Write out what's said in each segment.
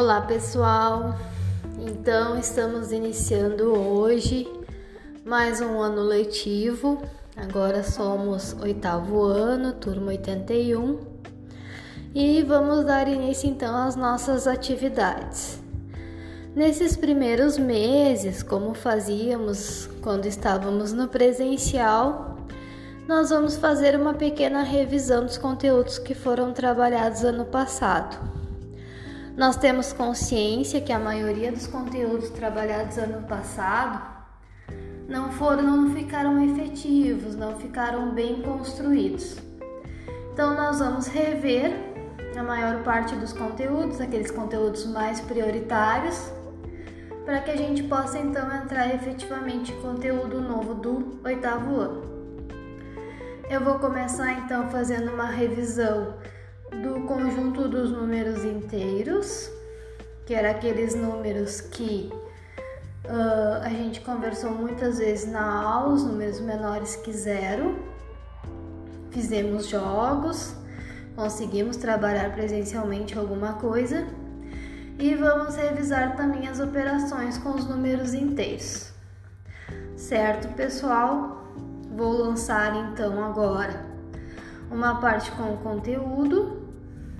Olá pessoal, então estamos iniciando hoje mais um ano letivo. Agora somos oitavo ano, turma 81, e vamos dar início então às nossas atividades. Nesses primeiros meses, como fazíamos quando estávamos no presencial, nós vamos fazer uma pequena revisão dos conteúdos que foram trabalhados ano passado. Nós temos consciência que a maioria dos conteúdos trabalhados ano passado não foram, não ficaram efetivos, não ficaram bem construídos. Então nós vamos rever a maior parte dos conteúdos, aqueles conteúdos mais prioritários, para que a gente possa então entrar efetivamente em conteúdo novo do oitavo ano. Eu vou começar então fazendo uma revisão do conjunto dos números inteiros, que era aqueles números que uh, a gente conversou muitas vezes na aula, os números menores que zero. Fizemos jogos, conseguimos trabalhar presencialmente alguma coisa e vamos revisar também as operações com os números inteiros. Certo, pessoal? Vou lançar então agora uma parte com o conteúdo,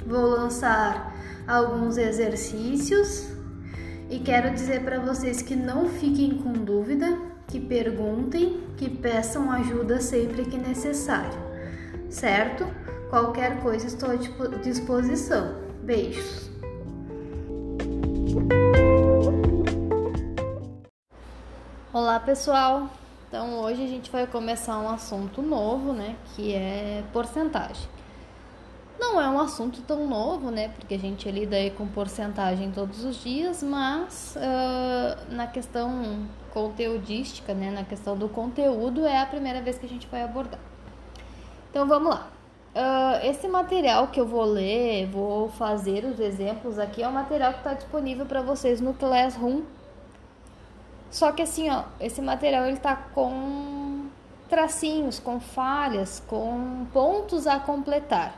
vou lançar alguns exercícios e quero dizer para vocês que não fiquem com dúvida, que perguntem, que peçam ajuda sempre que necessário, certo? Qualquer coisa estou à disposição. Beijos! Olá pessoal! Então hoje a gente vai começar um assunto novo, né? Que é porcentagem. Não é um assunto tão novo, né? Porque a gente lida aí com porcentagem todos os dias, mas uh, na questão conteudística, né? Na questão do conteúdo é a primeira vez que a gente vai abordar. Então vamos lá. Uh, esse material que eu vou ler, vou fazer os exemplos aqui, é o material que está disponível para vocês no Classroom só que assim, ó, esse material ele tá com tracinhos, com falhas, com pontos a completar.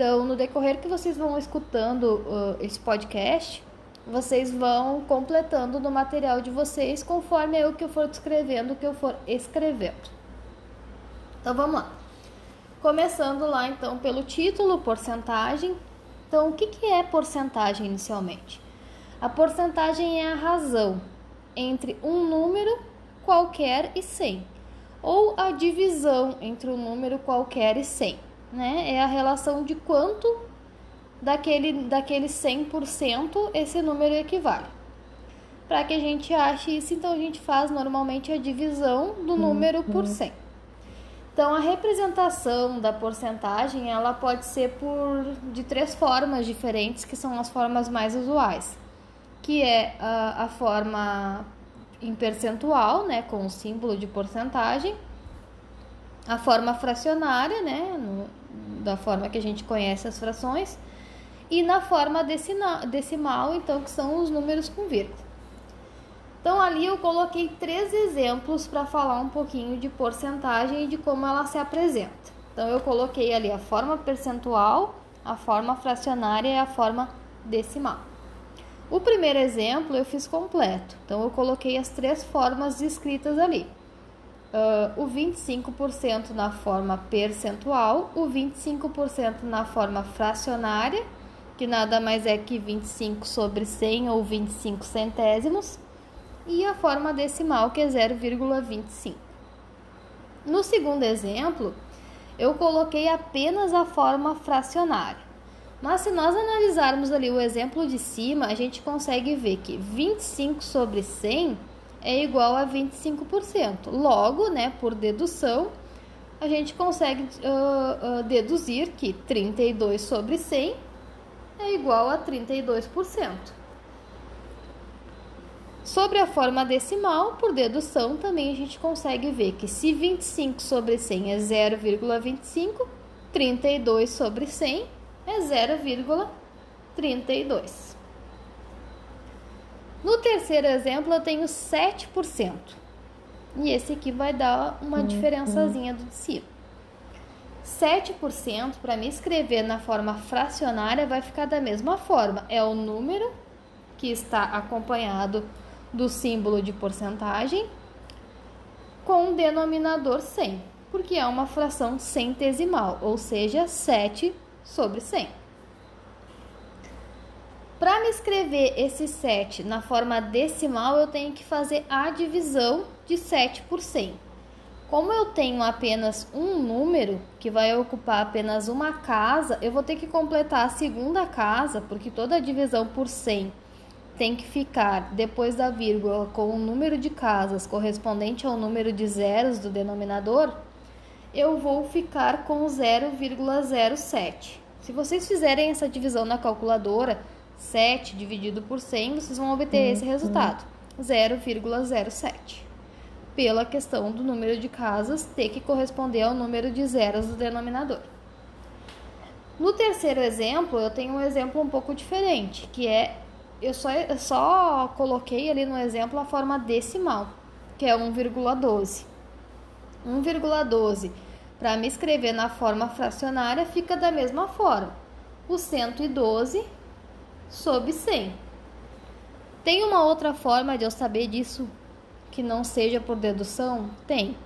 Então, no decorrer que vocês vão escutando uh, esse podcast, vocês vão completando no material de vocês conforme eu que eu for descrevendo, que eu for escrevendo. Então, vamos lá. Começando lá, então, pelo título, porcentagem. Então, o que, que é porcentagem inicialmente? A porcentagem é a razão entre um número qualquer e 100, ou a divisão entre um número qualquer e 100, né? É a relação de quanto daquele, daquele 100% esse número equivale. Para que a gente ache isso, então a gente faz normalmente a divisão do número por 100. Então, a representação da porcentagem ela pode ser por de três formas diferentes, que são as formas mais usuais que é a, a forma em percentual, né, com o símbolo de porcentagem, a forma fracionária, né, da forma que a gente conhece as frações, e na forma decimal, decimal, então, que são os números com vírgula. Então, ali eu coloquei três exemplos para falar um pouquinho de porcentagem e de como ela se apresenta. Então, eu coloquei ali a forma percentual, a forma fracionária e a forma decimal. O primeiro exemplo eu fiz completo, então eu coloquei as três formas escritas ali. Uh, o 25% na forma percentual, o 25% na forma fracionária, que nada mais é que 25 sobre 100 ou 25 centésimos, e a forma decimal, que é 0,25. No segundo exemplo, eu coloquei apenas a forma fracionária. Mas se nós analisarmos ali o exemplo de cima, a gente consegue ver que 25 sobre 100 é igual a 25%. Logo, né, por dedução, a gente consegue uh, uh, deduzir que 32 sobre 100 é igual a 32%. Sobre a forma decimal, por dedução, também a gente consegue ver que se 25 sobre 100 é 0,25, 32 sobre 100 é 0,32. No terceiro exemplo, eu tenho 7%. E esse aqui vai dar uma uhum. diferençazinha do de cima. 7% para me escrever na forma fracionária vai ficar da mesma forma. É o número que está acompanhado do símbolo de porcentagem com o denominador 100, porque é uma fração centesimal, ou seja, 7 sobre 100. Para me escrever esse 7 na forma decimal, eu tenho que fazer a divisão de 7 por 100. Como eu tenho apenas um número que vai ocupar apenas uma casa, eu vou ter que completar a segunda casa, porque toda divisão por 100 tem que ficar depois da vírgula com o número de casas correspondente ao número de zeros do denominador, eu vou ficar com 0,07. Se vocês fizerem essa divisão na calculadora, 7 dividido por 100, vocês vão obter esse resultado, 0,07 pela questão do número de casas ter que corresponder ao número de zeros do denominador. No terceiro exemplo, eu tenho um exemplo um pouco diferente, que é eu só, eu só coloquei ali no exemplo a forma decimal, que é 1,12. 1,12 para me escrever na forma fracionária fica da mesma forma. O 112 sobre 100. Tem uma outra forma de eu saber disso que não seja por dedução? Tem.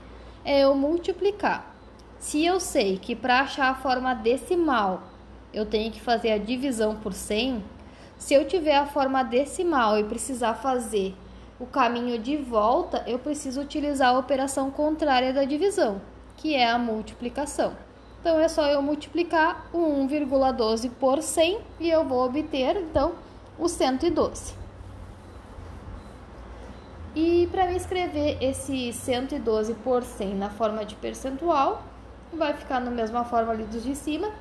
É eu multiplicar. Se eu sei que para achar a forma decimal eu tenho que fazer a divisão por 100, se eu tiver a forma decimal e precisar fazer o caminho de volta, eu preciso utilizar a operação contrária da divisão, que é a multiplicação. Então é só eu multiplicar o 1,12 por 100 e eu vou obter então o 112. E para escrever esse 112 por 100 na forma de percentual, vai ficar na mesma forma ali dos de cima,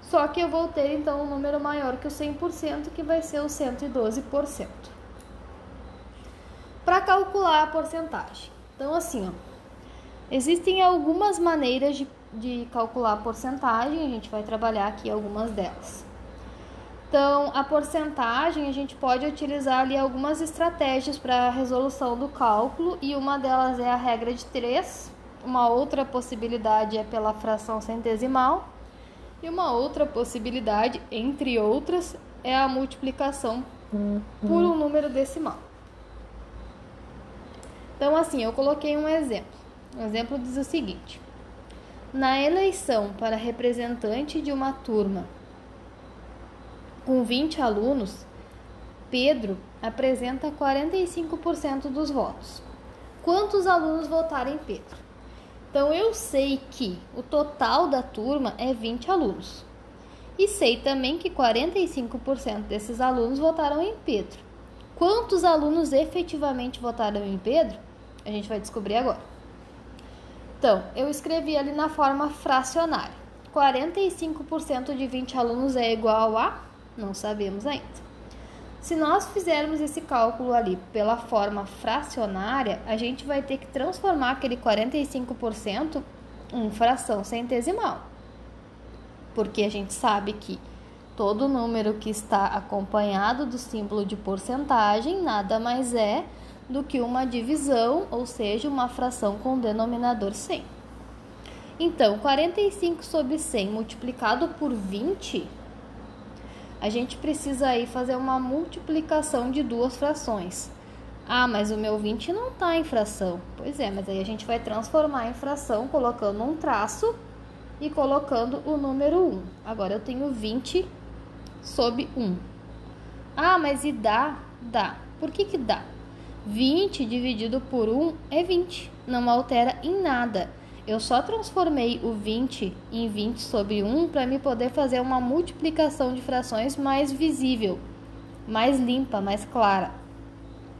só que eu vou ter então um número maior que o 100%, que vai ser o 112%. Para calcular a porcentagem. Então assim, ó, existem algumas maneiras de, de calcular a porcentagem, a gente vai trabalhar aqui algumas delas. Então, a porcentagem a gente pode utilizar ali algumas estratégias para a resolução do cálculo e uma delas é a regra de 3, uma outra possibilidade é pela fração centesimal e uma outra possibilidade, entre outras, é a multiplicação por um número decimal. Então, assim, eu coloquei um exemplo. O exemplo diz o seguinte: na eleição para representante de uma turma com 20 alunos, Pedro apresenta 45% dos votos. Quantos alunos votaram em Pedro? Então eu sei que o total da turma é 20 alunos. E sei também que 45% desses alunos votaram em Pedro. Quantos alunos efetivamente votaram em Pedro? A gente vai descobrir agora. Então, eu escrevi ali na forma fracionária. 45% de 20 alunos é igual a não sabemos ainda. Se nós fizermos esse cálculo ali pela forma fracionária, a gente vai ter que transformar aquele 45% em fração centesimal. Porque a gente sabe que todo número que está acompanhado do símbolo de porcentagem nada mais é do que uma divisão, ou seja, uma fração com denominador 100. Então, 45 sobre 100 multiplicado por 20 a gente precisa aí fazer uma multiplicação de duas frações. Ah, mas o meu 20 não está em fração. Pois é, mas aí a gente vai transformar em fração colocando um traço e colocando o número 1. Agora eu tenho 20 sobre 1. Ah, mas e dá? Dá. Por que que dá? 20 dividido por 1 é 20. Não altera em nada. Eu só transformei o 20 em 20 sobre 1 para me poder fazer uma multiplicação de frações mais visível, mais limpa, mais clara.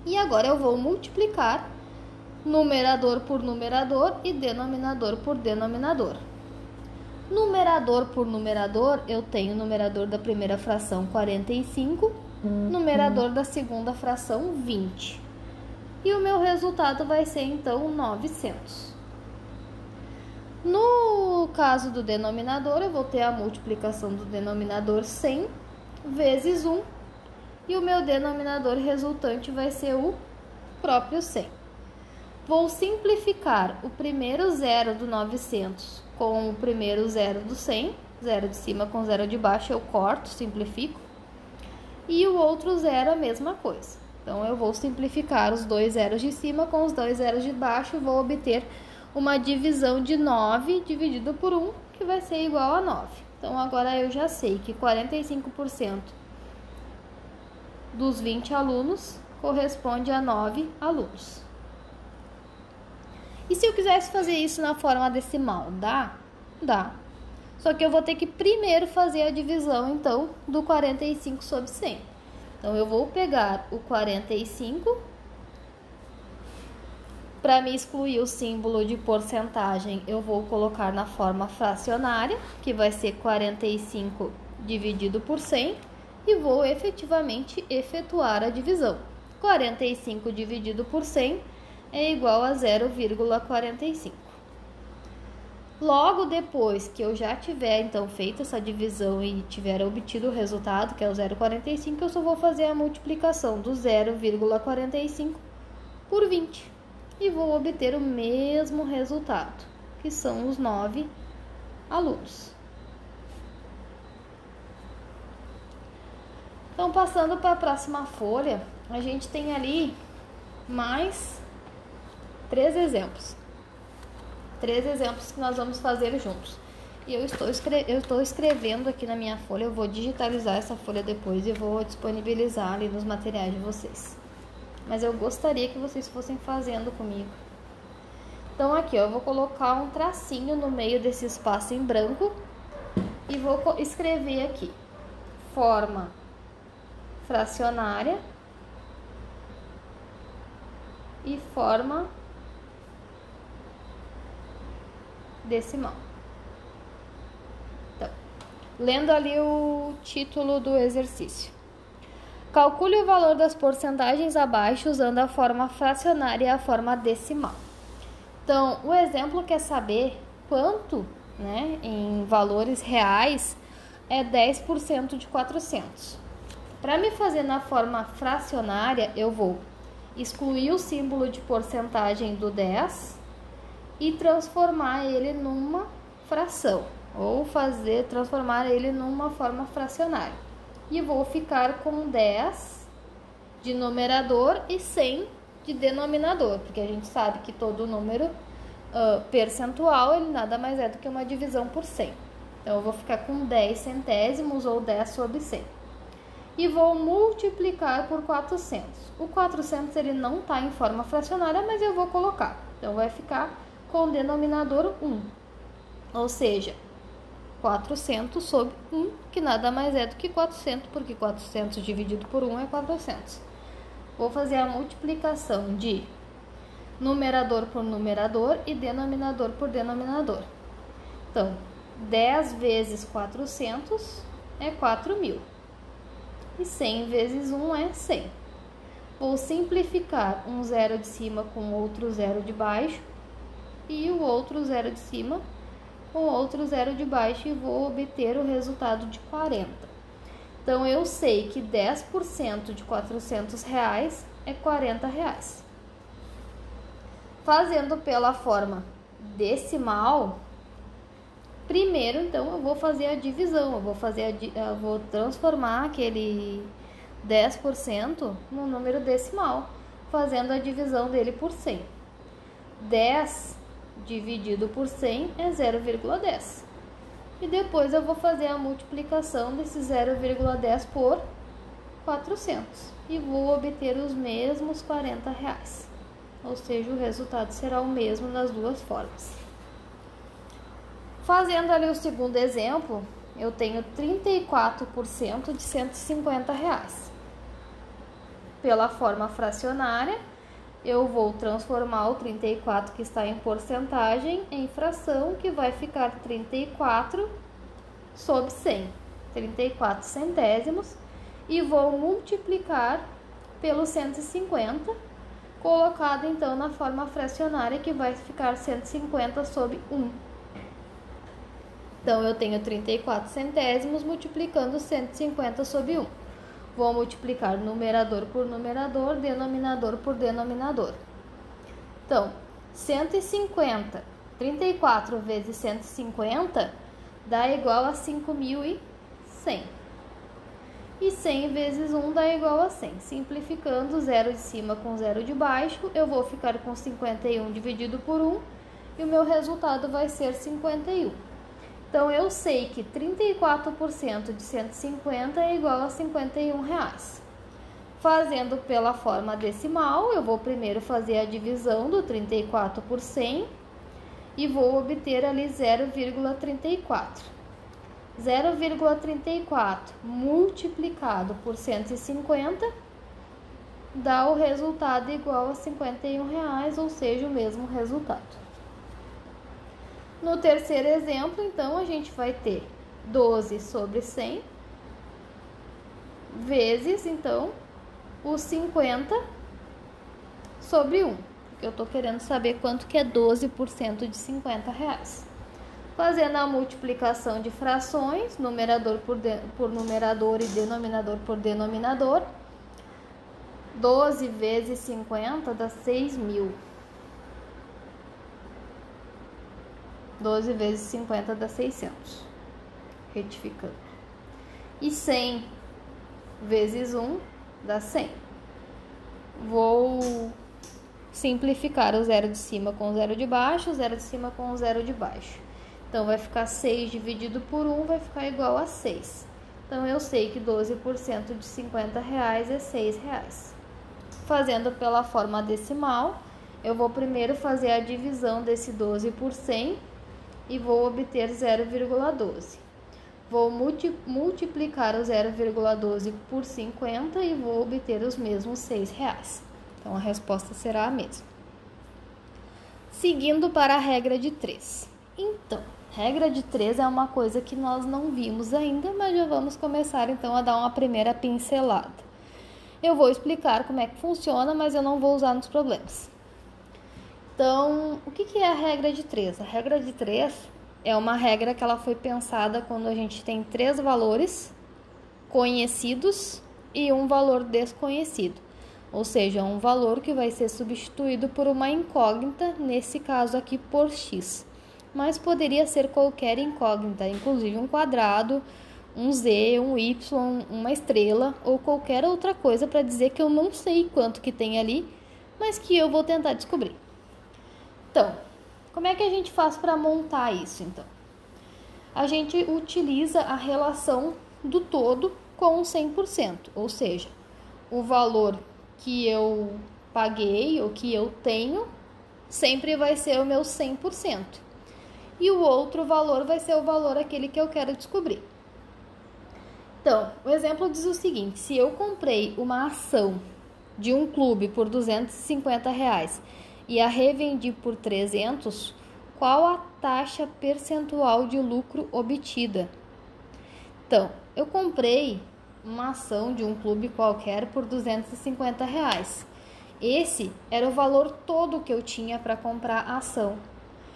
E agora eu vou multiplicar numerador por numerador e denominador por denominador. Numerador por numerador, eu tenho numerador da primeira fração 45, uhum. numerador da segunda fração 20. E o meu resultado vai ser então 900. No caso do denominador, eu vou ter a multiplicação do denominador 100 vezes 1 e o meu denominador resultante vai ser o próprio 100. Vou simplificar o primeiro zero do 900 com o primeiro zero do 100, zero de cima com zero de baixo eu corto, simplifico. E o outro zero a mesma coisa. Então, eu vou simplificar os dois zeros de cima com os dois zeros de baixo e vou obter uma divisão de 9 dividido por 1, que vai ser igual a 9. Então, agora eu já sei que 45% dos 20 alunos corresponde a 9 alunos. E se eu quisesse fazer isso na forma decimal, dá? Dá. Só que eu vou ter que primeiro fazer a divisão, então, do 45 sobre 100. Então, eu vou pegar o 45 para me excluir o símbolo de porcentagem, eu vou colocar na forma fracionária, que vai ser 45 dividido por 100, e vou efetivamente efetuar a divisão. 45 dividido por 100 é igual a 0,45. Logo depois que eu já tiver então feito essa divisão e tiver obtido o resultado, que é o 0,45, eu só vou fazer a multiplicação do 0,45 por 20 e vou obter o mesmo resultado, que são os 9 alunos. Então, passando para a próxima folha, a gente tem ali mais três exemplos três exemplos que nós vamos fazer juntos. E eu estou, eu estou escrevendo aqui na minha folha, eu vou digitalizar essa folha depois e vou disponibilizar ali nos materiais de vocês. Mas eu gostaria que vocês fossem fazendo comigo. Então aqui eu vou colocar um tracinho no meio desse espaço em branco e vou escrever aqui forma fracionária e forma decimal. Então, lendo ali o título do exercício. Calcule o valor das porcentagens abaixo usando a forma fracionária e a forma decimal. Então, o exemplo quer saber quanto, né, em valores reais, é 10% de 400. Para me fazer na forma fracionária, eu vou excluir o símbolo de porcentagem do 10 e transformar ele numa fração ou fazer transformar ele numa forma fracionária. E vou ficar com 10 de numerador e 100 de denominador, porque a gente sabe que todo número uh, percentual ele nada mais é do que uma divisão por 100. Então eu vou ficar com 10 centésimos ou 10 sobre 100. E vou multiplicar por 400. O 400 ele não está em forma fracionária, mas eu vou colocar. Então vai ficar com denominador 1, ou seja, 400 sobre 1, que nada mais é do que 400, porque 400 dividido por 1 é 400. Vou fazer a multiplicação de numerador por numerador e denominador por denominador. Então, 10 vezes 400 é 4.000. E 100 vezes 1 é 100. Vou simplificar um zero de cima com outro zero de baixo e o outro zero de cima com outro zero de baixo e vou obter o resultado de 40. Então, eu sei que 10% de 400 reais é 40 reais. Fazendo pela forma decimal, primeiro, então, eu vou fazer a divisão, eu vou, fazer a, eu vou transformar aquele 10% no número decimal, fazendo a divisão dele por 100. 10 dividido por 100 é 0,10. E depois eu vou fazer a multiplicação desse 0,10 por 400 e vou obter os mesmos 40 reais. Ou seja, o resultado será o mesmo nas duas formas. Fazendo ali o segundo exemplo, eu tenho 34% de 150 reais. Pela forma fracionária, eu vou transformar o 34 que está em porcentagem em fração, que vai ficar 34 sobre 100, 34 centésimos, e vou multiplicar pelo 150, colocado então na forma fracionária, que vai ficar 150 sobre 1. Então, eu tenho 34 centésimos multiplicando 150 sobre 1. Vou multiplicar numerador por numerador, denominador por denominador. Então, 150, 34 vezes 150 dá igual a 5.100. E 100 vezes 1 dá igual a 100. Simplificando, 0 de cima com 0 de baixo, eu vou ficar com 51 dividido por 1 e o meu resultado vai ser 51. Então, eu sei que 34% de 150 é igual a 51 reais. Fazendo pela forma decimal, eu vou primeiro fazer a divisão do 34 por 100 e vou obter ali 0,34. 0,34 multiplicado por 150 dá o resultado igual a 51 reais, ou seja, o mesmo resultado. No terceiro exemplo, então, a gente vai ter 12 sobre 100 vezes, então, os 50 sobre 1. Porque eu estou querendo saber quanto que é 12% de 50 reais. Fazendo a multiplicação de frações, numerador por, de, por numerador e denominador por denominador, 12 vezes 50 dá 6 mil. 12 vezes 50 dá 600. Retificando. E 100 vezes 1 dá 100. Vou simplificar o zero de cima com o zero de baixo, o zero de cima com o zero de baixo. Então, vai ficar 6 dividido por 1 vai ficar igual a 6. Então, eu sei que 12% de 50 reais é 6 reais. Fazendo pela forma decimal, eu vou primeiro fazer a divisão desse 12 por 100 e vou obter 0,12. Vou multiplicar o 0,12 por 50 e vou obter os mesmos 6 reais. Então, a resposta será a mesma. Seguindo para a regra de 3. Então, regra de 3 é uma coisa que nós não vimos ainda, mas já vamos começar então a dar uma primeira pincelada. Eu vou explicar como é que funciona, mas eu não vou usar nos problemas. Então, o que é a regra de 3? A regra de 3 é uma regra que ela foi pensada quando a gente tem três valores conhecidos e um valor desconhecido. Ou seja, um valor que vai ser substituído por uma incógnita, nesse caso aqui por x. Mas poderia ser qualquer incógnita, inclusive um quadrado, um z, um y, uma estrela ou qualquer outra coisa para dizer que eu não sei quanto que tem ali, mas que eu vou tentar descobrir. Então, como é que a gente faz para montar isso então? A gente utiliza a relação do todo com 100%, ou seja, o valor que eu paguei ou que eu tenho sempre vai ser o meu 100%. E o outro valor vai ser o valor aquele que eu quero descobrir. Então, o exemplo diz o seguinte: se eu comprei uma ação de um clube por 250 reais e a revendi por 300, qual a taxa percentual de lucro obtida? Então, eu comprei uma ação de um clube qualquer por 250 reais. Esse era o valor todo que eu tinha para comprar a ação.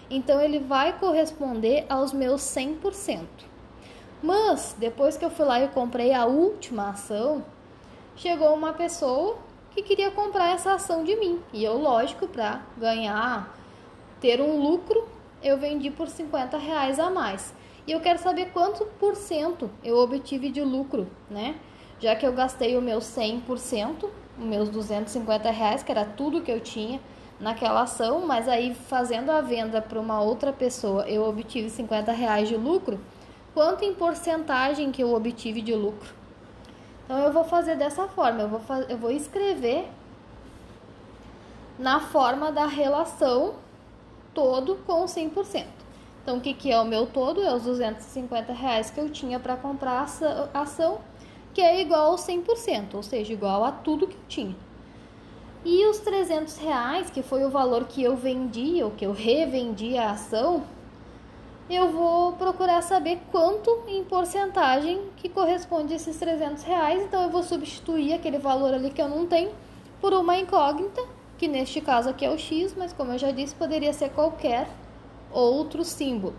Então, ele vai corresponder aos meus 100%. Mas, depois que eu fui lá e comprei a última ação, chegou uma pessoa que queria comprar essa ação de mim. E eu, lógico, para ganhar, ter um lucro, eu vendi por 50 reais a mais. E eu quero saber quanto por cento eu obtive de lucro, né? Já que eu gastei o meu 100%, os meus 250 reais, que era tudo que eu tinha naquela ação, mas aí fazendo a venda para uma outra pessoa, eu obtive 50 reais de lucro. Quanto em porcentagem que eu obtive de lucro? Então eu vou fazer dessa forma, eu vou, eu vou escrever na forma da relação todo com 100%. Então o que, que é o meu todo? É os 250 reais que eu tinha para comprar a ação, que é igual ao 100%, ou seja, igual a tudo que eu tinha. E os 300 reais, que foi o valor que eu vendi, ou que eu revendi a ação, eu vou procurar saber quanto em porcentagem que corresponde a esses 300 reais. Então, eu vou substituir aquele valor ali que eu não tenho por uma incógnita, que neste caso aqui é o X, mas como eu já disse, poderia ser qualquer outro símbolo.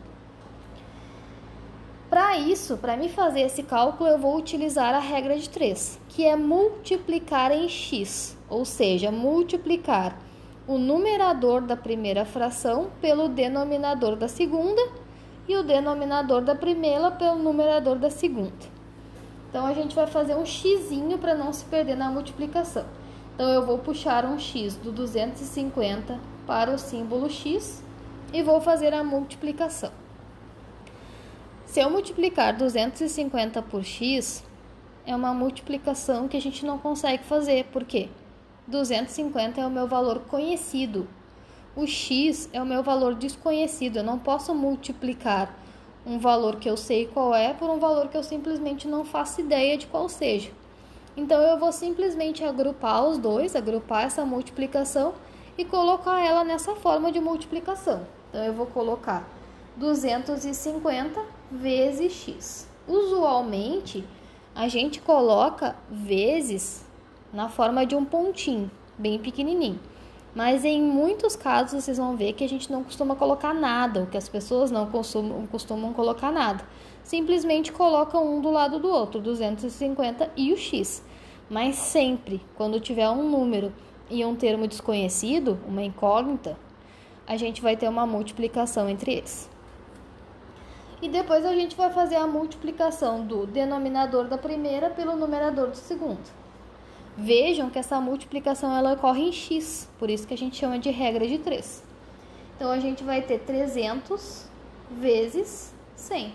Para isso, para me fazer esse cálculo, eu vou utilizar a regra de 3, que é multiplicar em x, ou seja, multiplicar o numerador da primeira fração pelo denominador da segunda e o denominador da primeira pelo numerador da segunda. Então a gente vai fazer um xizinho para não se perder na multiplicação. Então eu vou puxar um x do 250 para o símbolo x e vou fazer a multiplicação. Se eu multiplicar 250 por x, é uma multiplicação que a gente não consegue fazer, por quê? 250 é o meu valor conhecido. O x é o meu valor desconhecido. Eu não posso multiplicar um valor que eu sei qual é por um valor que eu simplesmente não faço ideia de qual seja. Então eu vou simplesmente agrupar os dois, agrupar essa multiplicação e colocar ela nessa forma de multiplicação. Então eu vou colocar 250 vezes x. Usualmente a gente coloca vezes na forma de um pontinho, bem pequenininho. Mas em muitos casos vocês vão ver que a gente não costuma colocar nada, ou que as pessoas não costumam, costumam colocar nada. Simplesmente colocam um do lado do outro, 250 e o x. Mas sempre, quando tiver um número e um termo desconhecido, uma incógnita, a gente vai ter uma multiplicação entre eles. E depois a gente vai fazer a multiplicação do denominador da primeira pelo numerador do segundo. Vejam que essa multiplicação ela ocorre em x, por isso que a gente chama de regra de 3. Então, a gente vai ter 300 vezes 100.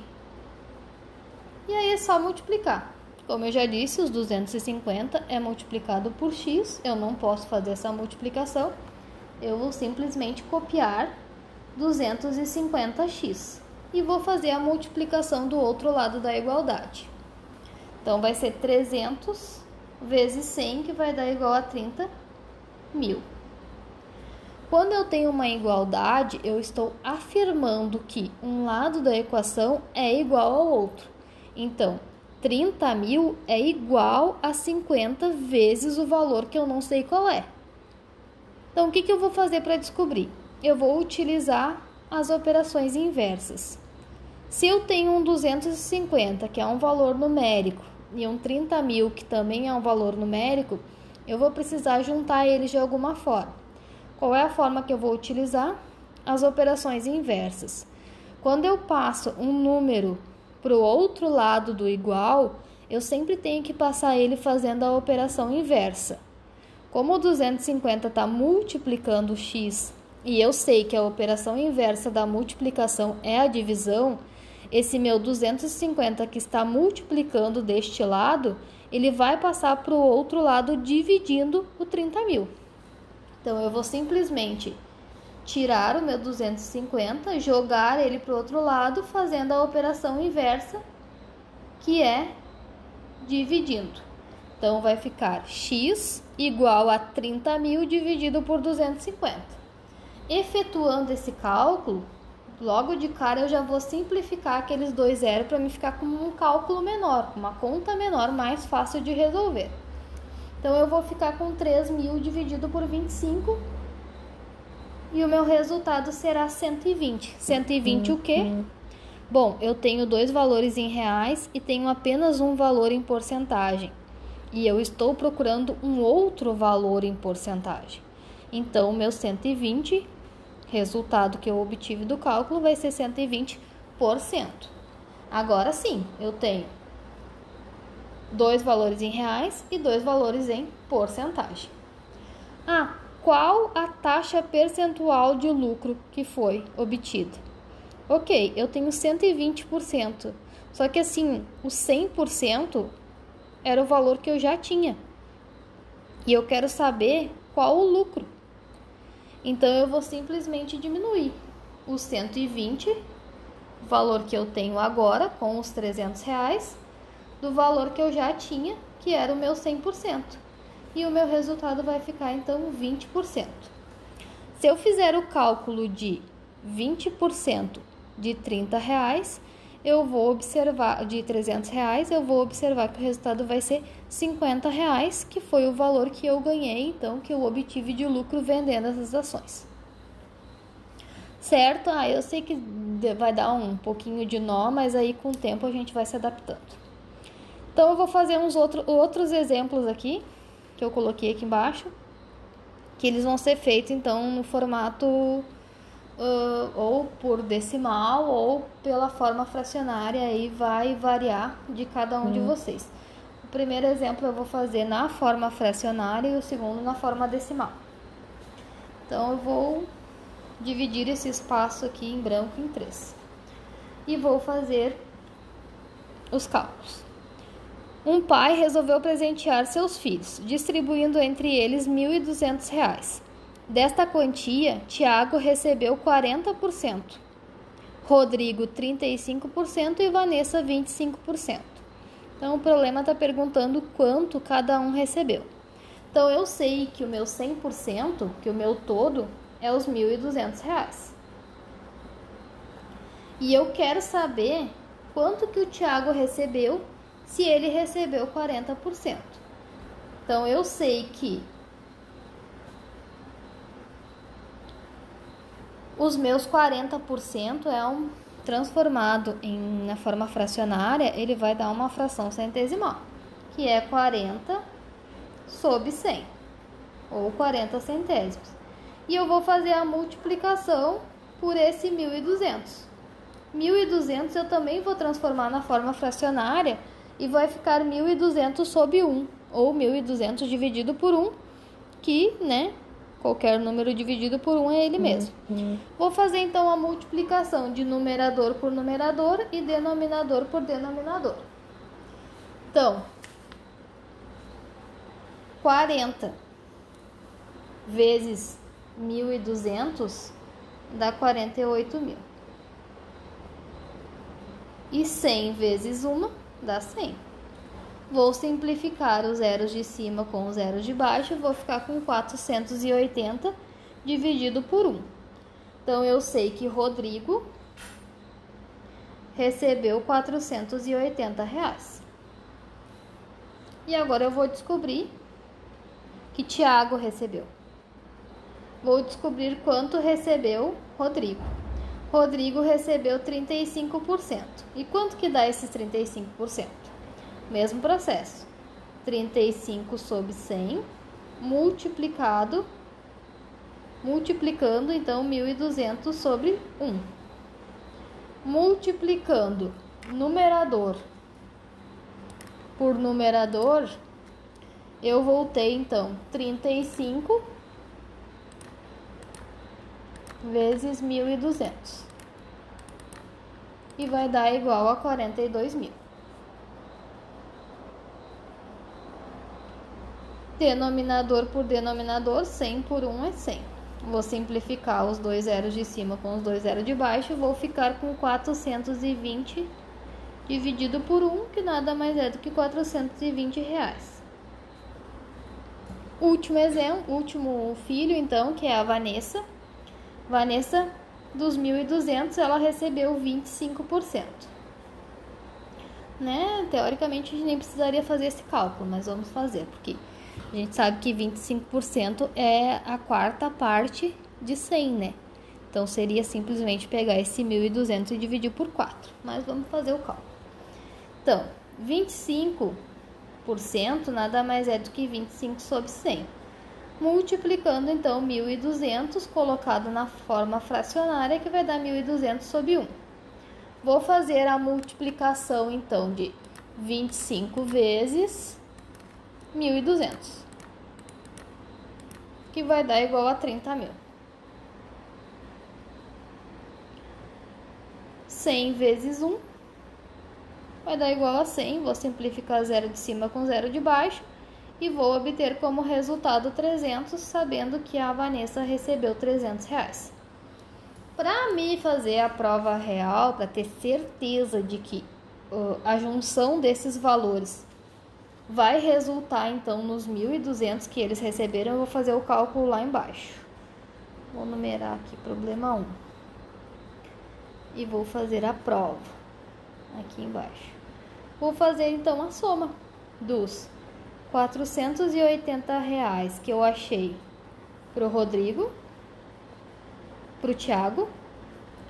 E aí é só multiplicar. Como eu já disse, os 250 é multiplicado por x, eu não posso fazer essa multiplicação, eu vou simplesmente copiar 250x e vou fazer a multiplicação do outro lado da igualdade. Então, vai ser 300 vezes 100, que vai dar igual a 30 mil. Quando eu tenho uma igualdade, eu estou afirmando que um lado da equação é igual ao outro. Então, 30 mil é igual a 50 vezes o valor que eu não sei qual é. Então, o que, que eu vou fazer para descobrir? Eu vou utilizar as operações inversas. Se eu tenho um 250, que é um valor numérico, e um 30 mil, que também é um valor numérico, eu vou precisar juntar eles de alguma forma. Qual é a forma que eu vou utilizar? As operações inversas. Quando eu passo um número para o outro lado do igual, eu sempre tenho que passar ele fazendo a operação inversa. Como o 250 está multiplicando x e eu sei que a operação inversa da multiplicação é a divisão, esse meu 250 que está multiplicando deste lado, ele vai passar para o outro lado dividindo o 30 mil. Então, eu vou simplesmente tirar o meu 250, jogar ele para o outro lado, fazendo a operação inversa, que é dividindo. Então, vai ficar x igual a 30 mil dividido por 250. Efetuando esse cálculo, logo de cara eu já vou simplificar aqueles dois zeros para me ficar com um cálculo menor, uma conta menor, mais fácil de resolver. Então eu vou ficar com 3 mil dividido por 25 e o meu resultado será 120. 120 o quê? Uhum. Bom, eu tenho dois valores em reais e tenho apenas um valor em porcentagem. E eu estou procurando um outro valor em porcentagem. Então, o meu 120 resultado que eu obtive do cálculo vai ser 120%. Agora sim, eu tenho dois valores em reais e dois valores em porcentagem. Ah, qual a taxa percentual de lucro que foi obtida? Ok, eu tenho 120%, só que assim, o 100% era o valor que eu já tinha. E eu quero saber qual o lucro. Então eu vou simplesmente diminuir os 120, valor que eu tenho agora com os 300 reais, do valor que eu já tinha, que era o meu 100%. E o meu resultado vai ficar então 20%. Se eu fizer o cálculo de 20% de 30 reais, eu vou observar de 300 reais, eu vou observar que o resultado vai ser 50 reais, que foi o valor que eu ganhei, então que eu obtive de lucro vendendo essas ações. Certo? Ah, eu sei que vai dar um pouquinho de nó, mas aí com o tempo a gente vai se adaptando. Então eu vou fazer uns outro, outros exemplos aqui que eu coloquei aqui embaixo, que eles vão ser feitos então no formato uh, ou por decimal ou pela forma fracionária aí vai variar de cada um de Hum. vocês. O primeiro exemplo eu vou fazer na forma fracionária e o segundo na forma decimal. Então eu vou dividir esse espaço aqui em branco em três e vou fazer os cálculos. Um pai resolveu presentear seus filhos, distribuindo entre eles R$ 1.200. Desta quantia, Tiago recebeu 40%, Rodrigo 35% e Vanessa 25%. Então o problema está perguntando quanto cada um recebeu. Então eu sei que o meu 100%, que o meu todo, é os 1.200 reais. E eu quero saber quanto que o Tiago recebeu se ele recebeu 40%. Então eu sei que os meus 40% é um transformado em na forma fracionária, ele vai dar uma fração centesimal, que é 40 sobre 100 ou 40 centésimos. E eu vou fazer a multiplicação por esse 1200. 1200 eu também vou transformar na forma fracionária e vai ficar 1.200 sobre 1, ou 1.200 dividido por 1, que, né, qualquer número dividido por 1 é ele mesmo. Hum. Vou fazer então a multiplicação de numerador por numerador e denominador por denominador. Então, 40 vezes 1.200 dá 48 mil. E 100 vezes 1 dá 100. Vou simplificar os zeros de cima com os zeros de baixo vou ficar com 480 dividido por 1. Então, eu sei que Rodrigo recebeu 480 reais. E agora eu vou descobrir que Tiago recebeu. Vou descobrir quanto recebeu Rodrigo. Rodrigo recebeu 35%. E quanto que dá esses 35%? Mesmo processo. 35 sobre 100 multiplicado multiplicando então 1200 sobre 1. Multiplicando numerador por numerador, eu voltei então 35 vezes 1.200 e vai dar igual a 42 mil. Denominador por denominador, 100 por 1 é 100. Vou simplificar os dois zeros de cima com os dois zeros de baixo, vou ficar com 420 dividido por 1, que nada mais é do que 420 reais. Último exemplo, último filho, então, que é a Vanessa. Vanessa, dos 1.200, ela recebeu 25%. Né? Teoricamente, a gente nem precisaria fazer esse cálculo, mas vamos fazer, porque a gente sabe que 25% é a quarta parte de 100, né? Então, seria simplesmente pegar esse 1.200 e dividir por 4. Mas vamos fazer o cálculo. Então, 25% nada mais é do que 25 sobre 100 multiplicando então 1.200 colocado na forma fracionária que vai dar 1.200 sobre 1. Vou fazer a multiplicação então de 25 vezes 1.200, que vai dar igual a 30 mil. 100 vezes 1 vai dar igual a 100. Vou simplificar zero de cima com zero de baixo e vou obter como resultado 300, sabendo que a Vanessa recebeu 300 reais. Para me fazer a prova real, para ter certeza de que uh, a junção desses valores vai resultar então nos 1.200 que eles receberam, eu vou fazer o cálculo lá embaixo. Vou numerar aqui problema 1 e vou fazer a prova aqui embaixo. Vou fazer então a soma dos 480 reais que eu achei pro Rodrigo, pro Tiago,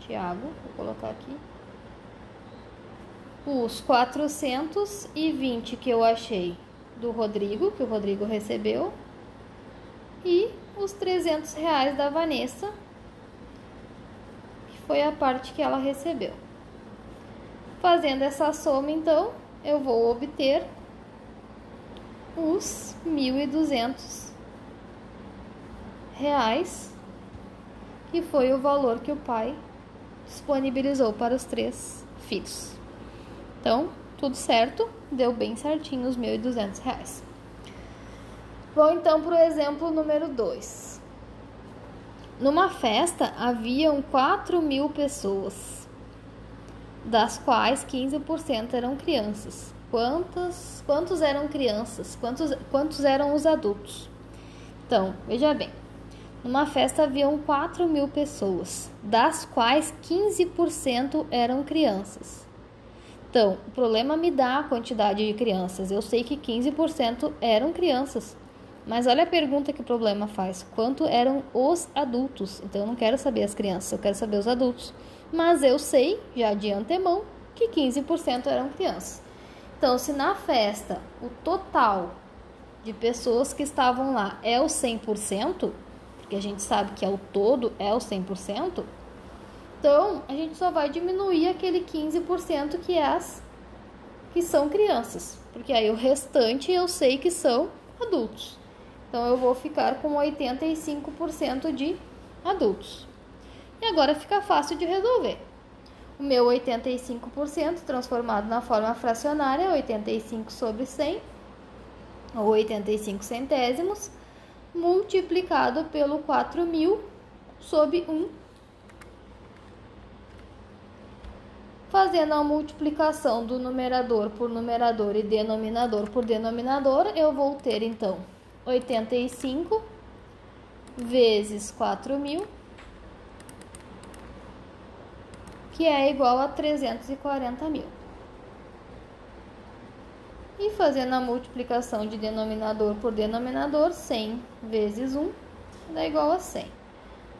Tiago, vou colocar aqui, os 420 que eu achei do Rodrigo, que o Rodrigo recebeu, e os 300 reais da Vanessa, foi a parte que ela recebeu. Fazendo essa soma, então, eu vou obter os 1.200 reais, que foi o valor que o pai disponibilizou para os três filhos. Então, tudo certo, deu bem certinho os 1.200 reais. Vou então para o exemplo número 2. Numa festa haviam 4 mil pessoas, das quais 15% eram crianças. Quantos, quantos eram crianças? Quantos, quantos eram os adultos? Então, veja bem, numa festa haviam 4 mil pessoas, das quais 15% eram crianças. Então, o problema me dá a quantidade de crianças. Eu sei que 15% eram crianças. Mas olha a pergunta que o problema faz: quanto eram os adultos? Então eu não quero saber as crianças, eu quero saber os adultos. Mas eu sei, já de antemão, que 15% eram crianças. Então, se na festa o total de pessoas que estavam lá é o 100%, porque a gente sabe que é o todo é o 100%, então a gente só vai diminuir aquele 15% que é as que são crianças, porque aí o restante eu sei que são adultos. Então eu vou ficar com 85% de adultos. E agora fica fácil de resolver. O meu 85% transformado na forma fracionária, 85 sobre 100, ou 85 centésimos, multiplicado pelo 4.000 sobre 1. Fazendo a multiplicação do numerador por numerador e denominador por denominador, eu vou ter então 85 vezes 4 mil, que é igual a 340 mil. E fazendo a multiplicação de denominador por denominador, 100 vezes 1 dá igual a 100.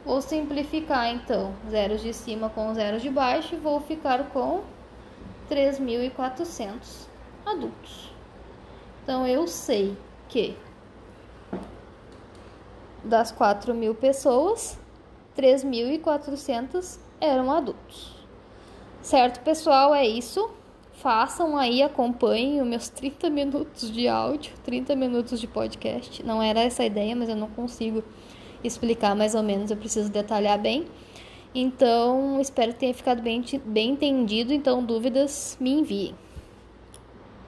Vou simplificar então zeros de cima com zeros de baixo e vou ficar com 3.400 adultos. Então eu sei que das 4 mil pessoas, 3.400 eram adultos. Certo, pessoal? É isso. Façam aí, acompanhem os meus 30 minutos de áudio, 30 minutos de podcast. Não era essa a ideia, mas eu não consigo explicar mais ou menos, eu preciso detalhar bem. Então, espero que tenha ficado bem, bem entendido. Então, dúvidas, me enviem.